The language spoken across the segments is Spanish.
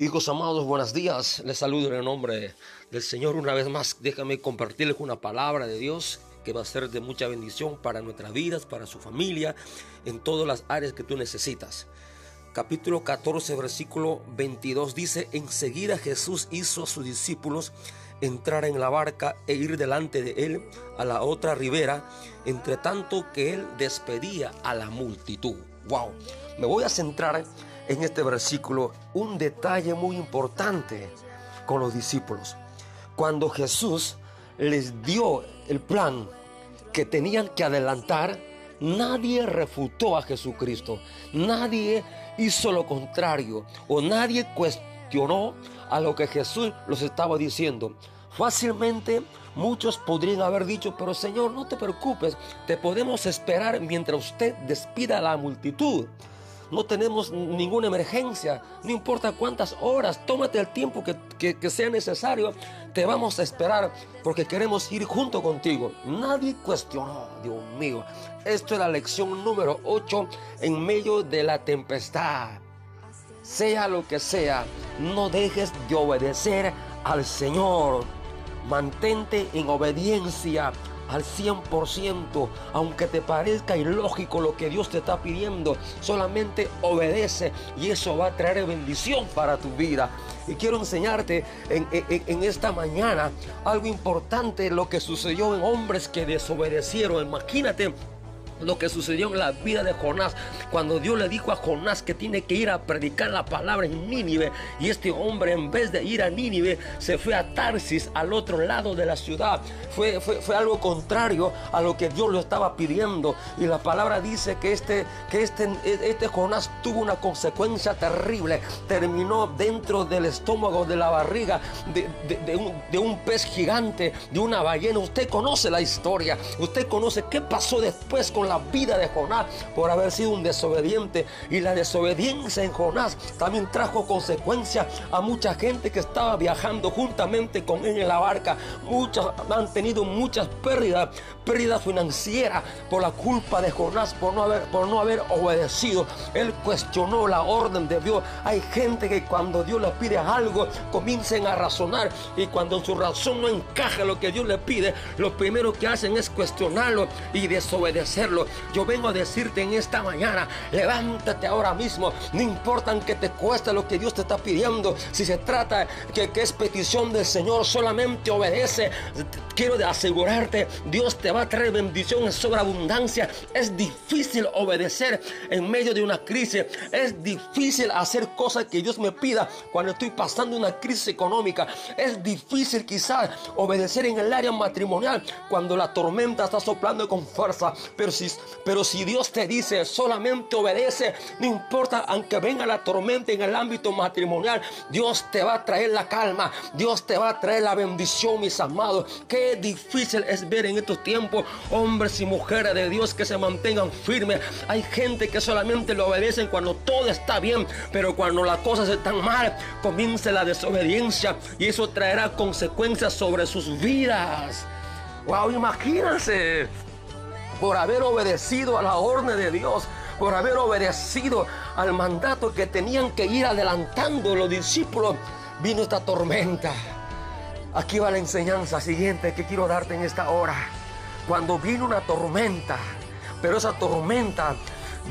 Hijos amados, buenos días. Les saludo en el nombre del Señor una vez más. Déjame compartirles una palabra de Dios que va a ser de mucha bendición para nuestras vidas, para su familia, en todas las áreas que tú necesitas. Capítulo 14, versículo 22 dice, enseguida Jesús hizo a sus discípulos entrar en la barca e ir delante de él a la otra ribera, entre tanto que él despedía a la multitud. Wow, me voy a centrar en este versículo un detalle muy importante con los discípulos. Cuando Jesús les dio el plan que tenían que adelantar, nadie refutó a Jesucristo, nadie hizo lo contrario o nadie cuestionó a lo que Jesús los estaba diciendo. Fácilmente muchos podrían haber dicho, pero Señor, no te preocupes, te podemos esperar mientras usted despida a la multitud no tenemos ninguna emergencia, no importa cuántas horas, tómate el tiempo que, sea necesario, te vamos a esperar porque queremos ir junto contigo. Nadie cuestionó, Dios mío. Esto es la lección número 8 en medio de la tempestad. Sea lo que sea, no dejes de obedecer al Señor. Mantente en obediencia al 100%, aunque te parezca ilógico lo que Dios te está pidiendo, solamente obedece y eso va a traer bendición para tu vida. Y quiero enseñarte en, en, esta mañana algo importante, lo que sucedió en hombres que desobedecieron. Imagínate lo que sucedió en la vida de Jonás, cuando Dios le dijo a Jonás que tiene que ir a predicar la palabra en Nínive, y este hombre en vez de ir a Nínive se fue a Tarsis, al otro lado de la ciudad. Fue, fue, algo contrario a lo que Dios lo estaba pidiendo. Y la palabra dice que este, que este, este Jonás tuvo una consecuencia terrible. Terminó dentro del estómago, de la barriga de, un, de un pez gigante, de una ballena. Usted conoce la historia, usted conoce qué pasó después con la vida de Jonás por haber sido un desobediente. Y la desobediencia en Jonás también trajo consecuencias a mucha gente que estaba viajando juntamente con él en la barca. Muchos han tenido muchas pérdidas, pérdidas financieras por la culpa de Jonás, por no haber, por no haber obedecido. Él cuestionó la orden de Dios. Hay gente que cuando Dios le pide algo, comiencen a razonar y cuando en su razón no encaja lo que Dios le pide, lo primero que hacen es cuestionarlo y desobedecerlo. Yo vengo a decirte en esta mañana, levántate ahora mismo. No importa que te cueste lo que Dios te está pidiendo. Si se trata que, que es petición del Señor, solamente obedece. Quiero asegurarte, Dios te va a traer bendición en sobreabundancia. Es difícil obedecer en medio de una crisis. Es difícil hacer cosas que Dios me pida cuando estoy pasando una crisis económica. Es difícil quizás obedecer en el área matrimonial cuando la tormenta está soplando con fuerza. Pero si pero si Dios te dice solamente obedece, no importa aunque venga la tormenta en el ámbito matrimonial, Dios te va a traer la calma, Dios te va a traer la bendición, mis amados. Qué difícil es ver en estos tiempos hombres y mujeres de Dios que se mantengan firmes. Hay gente que solamente le obedecen cuando todo está bien, pero cuando las cosas están mal, comienza la desobediencia y eso traerá consecuencias sobre sus vidas. Wow, imagínense por haber obedecido a la orden de Dios, por haber obedecido al mandato que tenían que ir adelantando los discípulos, vino esta tormenta. Aquí va la enseñanza siguiente que quiero darte en esta hora. Cuando vino una tormenta, pero esa tormenta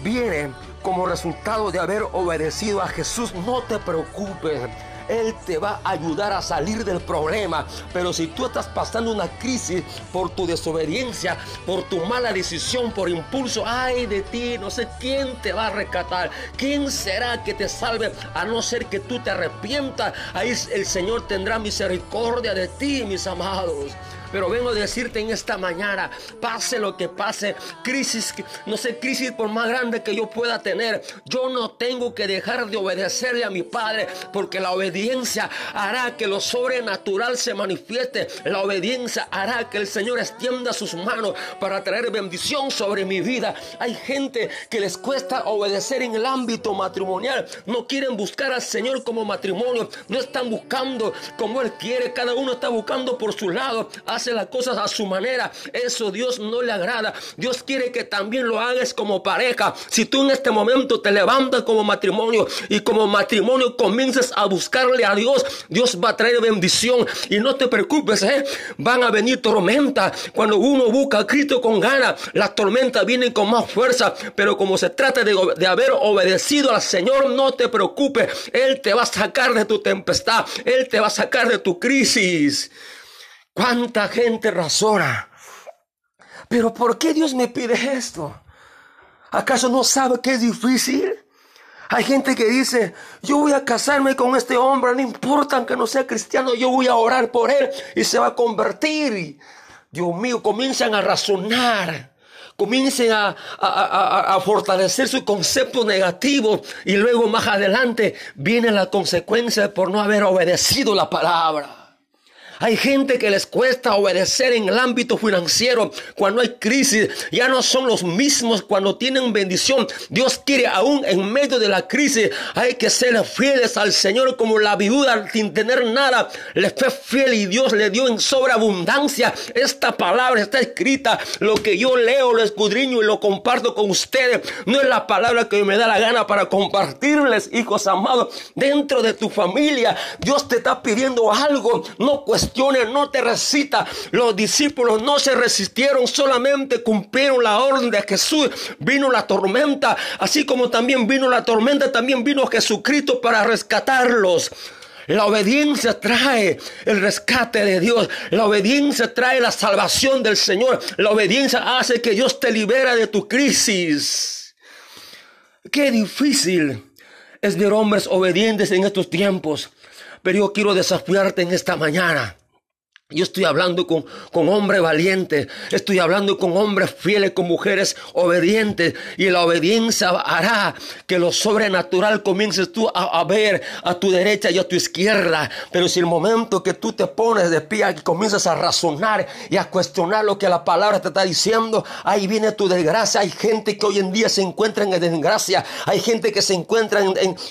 viene como resultado de haber obedecido a Jesús, no te preocupes él te va a ayudar a salir del problema. Pero si tú estás pasando una crisis por tu desobediencia, por tu mala decisión, por impulso, ay de ti, no sé quién te va a rescatar. ¿Quién será que te salve a no ser que tú te arrepientas? Ahí el Señor tendrá misericordia de ti, mis amados. Pero vengo a decirte en esta mañana, pase lo que pase, crisis, no sé, crisis por más grande que yo pueda tener, yo no tengo que dejar de obedecerle a mi Padre, porque la obediencia hará que lo sobrenatural se manifieste. La obediencia hará que el Señor extienda sus manos para traer bendición sobre mi vida. Hay gente que les cuesta obedecer en el ámbito matrimonial. No quieren buscar al Señor como matrimonio. No están buscando como Él quiere. Cada uno está buscando por su lado hace las cosas a su manera. Eso Dios no le agrada. Dios quiere que también lo hagas como pareja. Si tú en este momento te levantas como matrimonio y como matrimonio comienzas a buscarle a Dios, Dios va a traer bendición. Y no te preocupes, ¿eh? van a venir tormentas. Cuando uno busca a Cristo con ganas, las tormentas vienen con más fuerza. Pero como se trata de, de haber obedecido al Señor, no te preocupes. Él te va a sacar de tu tempestad. Él te va a sacar de tu crisis. ¿Cuánta gente razona? Pero ¿por qué Dios me pide esto? ¿Acaso no sabe que es difícil? Hay gente que dice, yo voy a casarme con este hombre, no importa aunque no sea cristiano, yo voy a orar por él y se va a convertir. Dios mío, comienzan a razonar, comiencen a, a, fortalecer su concepto negativo y luego más adelante viene la consecuencia por no haber obedecido la palabra. Hay gente que les cuesta obedecer en el ámbito financiero cuando hay crisis. Ya no son los mismos cuando tienen bendición. Dios quiere aún en medio de la crisis. Hay que ser fieles al Señor como la viuda sin tener nada. Le fue fiel y Dios le dio en sobreabundancia. Esta palabra está escrita. Lo que yo leo, lo escudriño y lo comparto con ustedes. No es la palabra que me da la gana para compartirles, hijos amados. Dentro de tu familia, Dios te está pidiendo algo. No no te recita. Los discípulos no se resistieron, solamente cumplieron la orden de Jesús. Vino la tormenta, así como también vino la tormenta, también vino Jesucristo para rescatarlos. La obediencia trae el rescate de Dios. La obediencia trae la salvación del Señor. La obediencia hace que Dios te libera de tu crisis. Qué difícil es ver hombres obedientes en estos tiempos. Pero yo quiero desafiarte en esta mañana. Yo estoy hablando con, con hombres valientes, estoy hablando con hombres fieles, con mujeres obedientes. Y la obediencia hará que lo sobrenatural comiences tú a, ver a tu derecha y a tu izquierda. Pero si el momento que tú te pones de pie y comienzas a razonar y a cuestionar lo que la palabra te está diciendo, ahí viene tu desgracia. Hay gente que hoy en día se encuentra en desgracia. Hay gente que se encuentra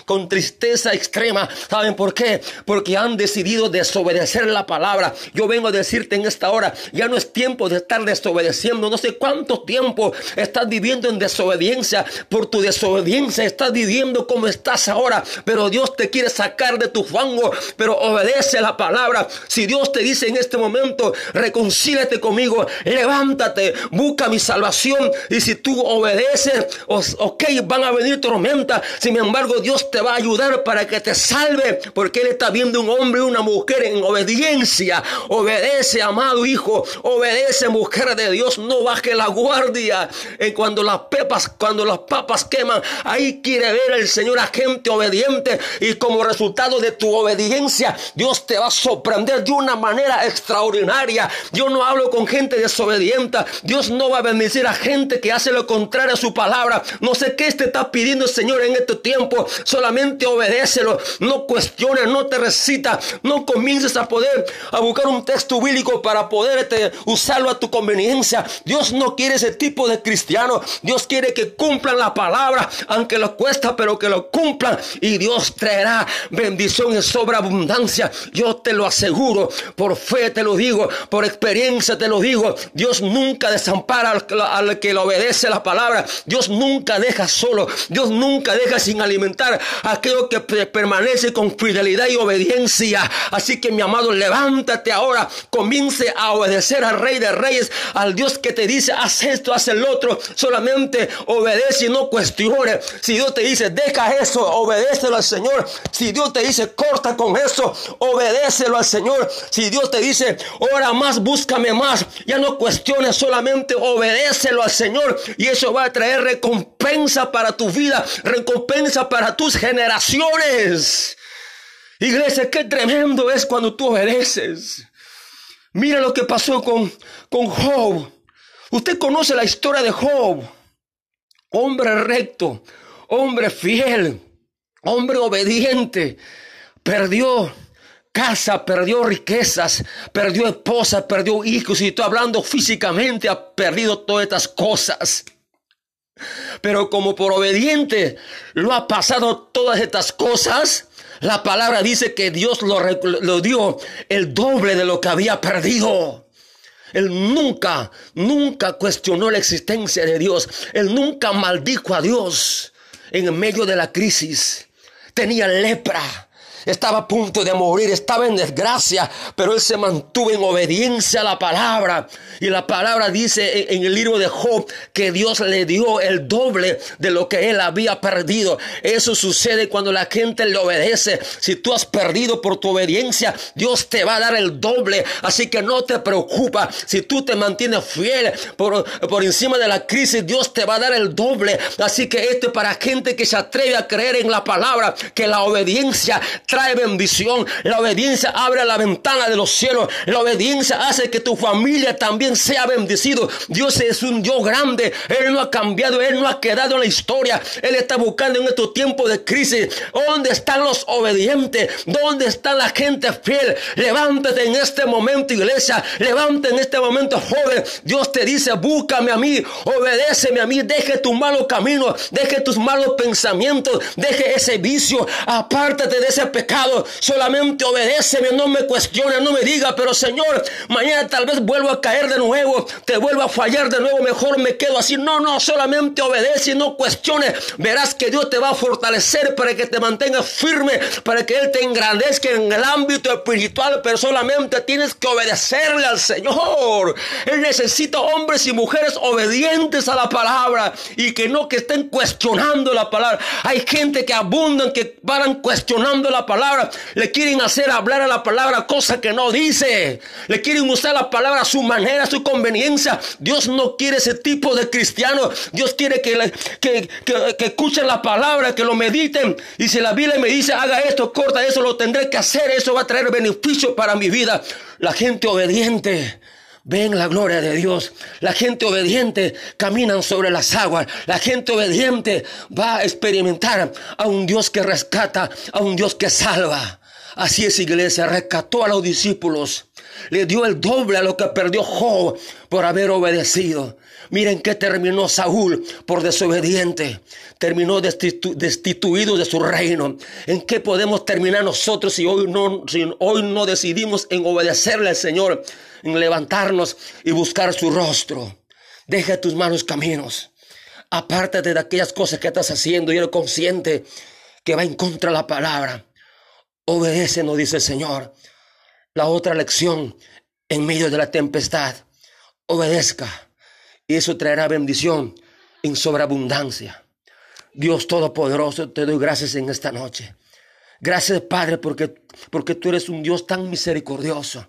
con tristeza extrema. ¿Saben por qué? Porque han decidido desobedecer la palabra. Yo vengo a decirte en esta hora, ya no es tiempo de estar desobedeciendo. No sé cuánto tiempo estás viviendo en desobediencia. Por tu desobediencia estás viviendo como estás ahora. Pero Dios te quiere sacar de tu fango. Pero obedece la palabra. Si Dios te dice en este momento, reconcílate conmigo, levántate, busca mi salvación. Y si tú obedeces, ok, van a venir tormentas. Sin embargo, Dios te va a ayudar para que te salve. Porque Él está viendo un hombre y una mujer en obediencia. Obedece, amado hijo. Obedece, mujer de Dios. No baje la guardia. En cuando las pepas, cuando las papas queman, ahí quiere ver el Señor a gente obediente. Y como resultado de tu obediencia, Dios te va a sorprender de una manera extraordinaria. Yo no hablo con gente desobediente. Dios no va a bendecir a gente que hace lo contrario a su palabra. No sé qué te está pidiendo el Señor en este tiempo. Solamente obedécelo. No cuestiones, no te recita. No comiences a poder a buscar un texto bíblico para poderte usarlo a tu conveniencia. Dios no quiere ese tipo de cristiano. Dios quiere que cumplan la palabra, aunque lo cuesta, pero que lo cumplan. Y Dios traerá bendición en sobreabundancia. Yo te lo aseguro, por fe te lo digo, por experiencia te lo digo. Dios nunca desampara al, que le obedece la palabra. Dios nunca deja solo. Dios nunca deja sin alimentar a aquello que permanece con fidelidad y obediencia. Así que mi amado, levántate ahora comience a obedecer al Rey de Reyes, al Dios que te dice, haz esto, haz el otro. Solamente obedece y no cuestione. Si Dios te dice, deja eso, obedécelo al Señor. Si Dios te dice, corta con eso, obedécelo al Señor. Si Dios te dice, ora más, búscame más, ya no cuestiones, solamente obedécelo al Señor. Y eso va a traer recompensa para tu vida, recompensa para tus generaciones. Iglesia, qué tremendo es cuando tú obedeces. Mira lo que pasó con, con Job. Usted conoce la historia de Job. Hombre recto, hombre fiel, hombre obediente. Perdió casa, perdió riquezas, perdió esposa, perdió hijos. Y estoy hablando físicamente, ha perdido todas estas cosas. Pero como por obediente lo ha pasado todas estas cosas, la palabra dice que Dios lo, dio el doble de lo que había perdido. Él nunca, nunca cuestionó la existencia de Dios. Él nunca maldijo a Dios en medio de la crisis. Tenía lepra estaba a punto de morir, estaba en desgracia, pero él se mantuvo en obediencia a la palabra. Y la palabra dice en, el libro de Job que Dios le dio el doble de lo que él había perdido. Eso sucede cuando la gente le obedece. Si tú has perdido por tu obediencia, Dios te va a dar el doble. Así que no te preocupa. Si tú te mantienes fiel por, por encima de la crisis, Dios te va a dar el doble. Así que esto es para gente que se atreve a creer en la palabra, que la obediencia trae bendición. La obediencia abre la ventana de los cielos. La obediencia hace que tu familia también sea bendecido. Dios es un Dios grande. Él no ha cambiado. Él no ha quedado en la historia. Él está buscando en estos tiempos de crisis. ¿Dónde están los obedientes? ¿Dónde está la gente fiel? Levántate en este momento, iglesia. Levántate en este momento, joven. Dios te dice, búscame a mí. Obedéceme a mí. Deje tu malo camino. Deje tus malos pensamientos. Deje ese vicio. Apártate de ese pecado Solamente obedéceme, no me cuestione, no me diga, pero Señor, mañana tal vez vuelvo a caer de nuevo, te vuelvo a fallar de nuevo, mejor me quedo así. No, no, solamente obedece y no cuestione. Verás que Dios te va a fortalecer para que te mantengas firme, para que Él te engrandezca en el ámbito espiritual, pero solamente tienes que obedecerle al Señor. Él necesita hombres y mujeres obedientes a la palabra y que no que estén cuestionando la palabra. Hay gente que abundan, que van cuestionando la palabra le quieren hacer hablar a la palabra cosa que no dice. Le quieren usar la palabra a su manera, a su conveniencia. Dios no quiere ese tipo de cristiano. Dios quiere que, que, que, escuchen la palabra, que lo mediten. Y si la Biblia me dice, haga esto, corta eso, lo tendré que hacer. Eso va a traer beneficio para mi vida. La gente obediente. Ven la gloria de Dios. La gente obediente caminan sobre las aguas. La gente obediente va a experimentar a un Dios que rescata, a un Dios que salva. Así es iglesia, rescató a los discípulos. Le dio el doble a lo que perdió Job por haber obedecido. Miren que terminó Saúl por desobediente. Terminó destituido de su reino. ¿En qué podemos terminar nosotros si hoy no, si hoy no decidimos en obedecerle al Señor? En levantarnos y buscar su rostro. Deja tus manos caminos. Apártate de aquellas cosas que estás haciendo y eres consciente que va en contra de la palabra. Obedece, nos dice el Señor. La otra lección en medio de la tempestad. Obedezca y eso traerá bendición en sobreabundancia. Dios Todopoderoso, te doy gracias en esta noche. Gracias, Padre, porque, porque tú eres un Dios tan misericordioso.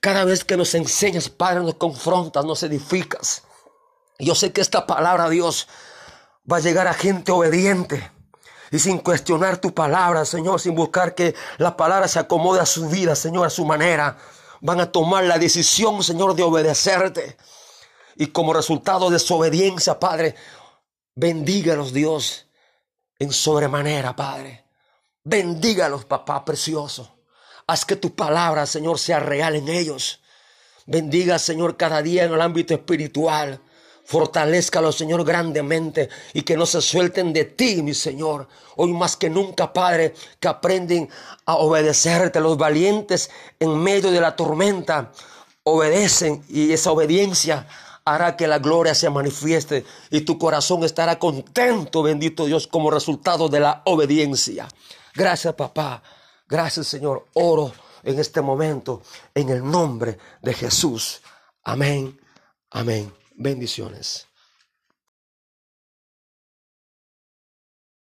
Cada vez que nos enseñas, Padre, nos confrontas, nos edificas. Yo sé que esta palabra, Dios, va a llegar a gente obediente y sin cuestionar tu palabra, Señor, sin buscar que la palabra se acomode a su vida, Señor, a su manera. Van a tomar la decisión, Señor, de obedecerte. Y como resultado de su obediencia, Padre, bendígalos Dios en sobremanera, Padre. Bendígalos, papá precioso. Haz que tu palabra, Señor, sea real en ellos. Bendiga, Señor, cada día en el ámbito espiritual. Fortalezcalos, Señor, grandemente y que no se suelten de ti, mi Señor. Hoy más que nunca, Padre, que aprenden a obedecerte. Los valientes en medio de la tormenta obedecen y esa obediencia hará que la gloria se manifieste y tu corazón estará contento, bendito Dios, como resultado de la obediencia. Gracias, papá. Gracias, Señor. Oro en este momento en el nombre de Jesús. Amén. Amén. Bendiciones.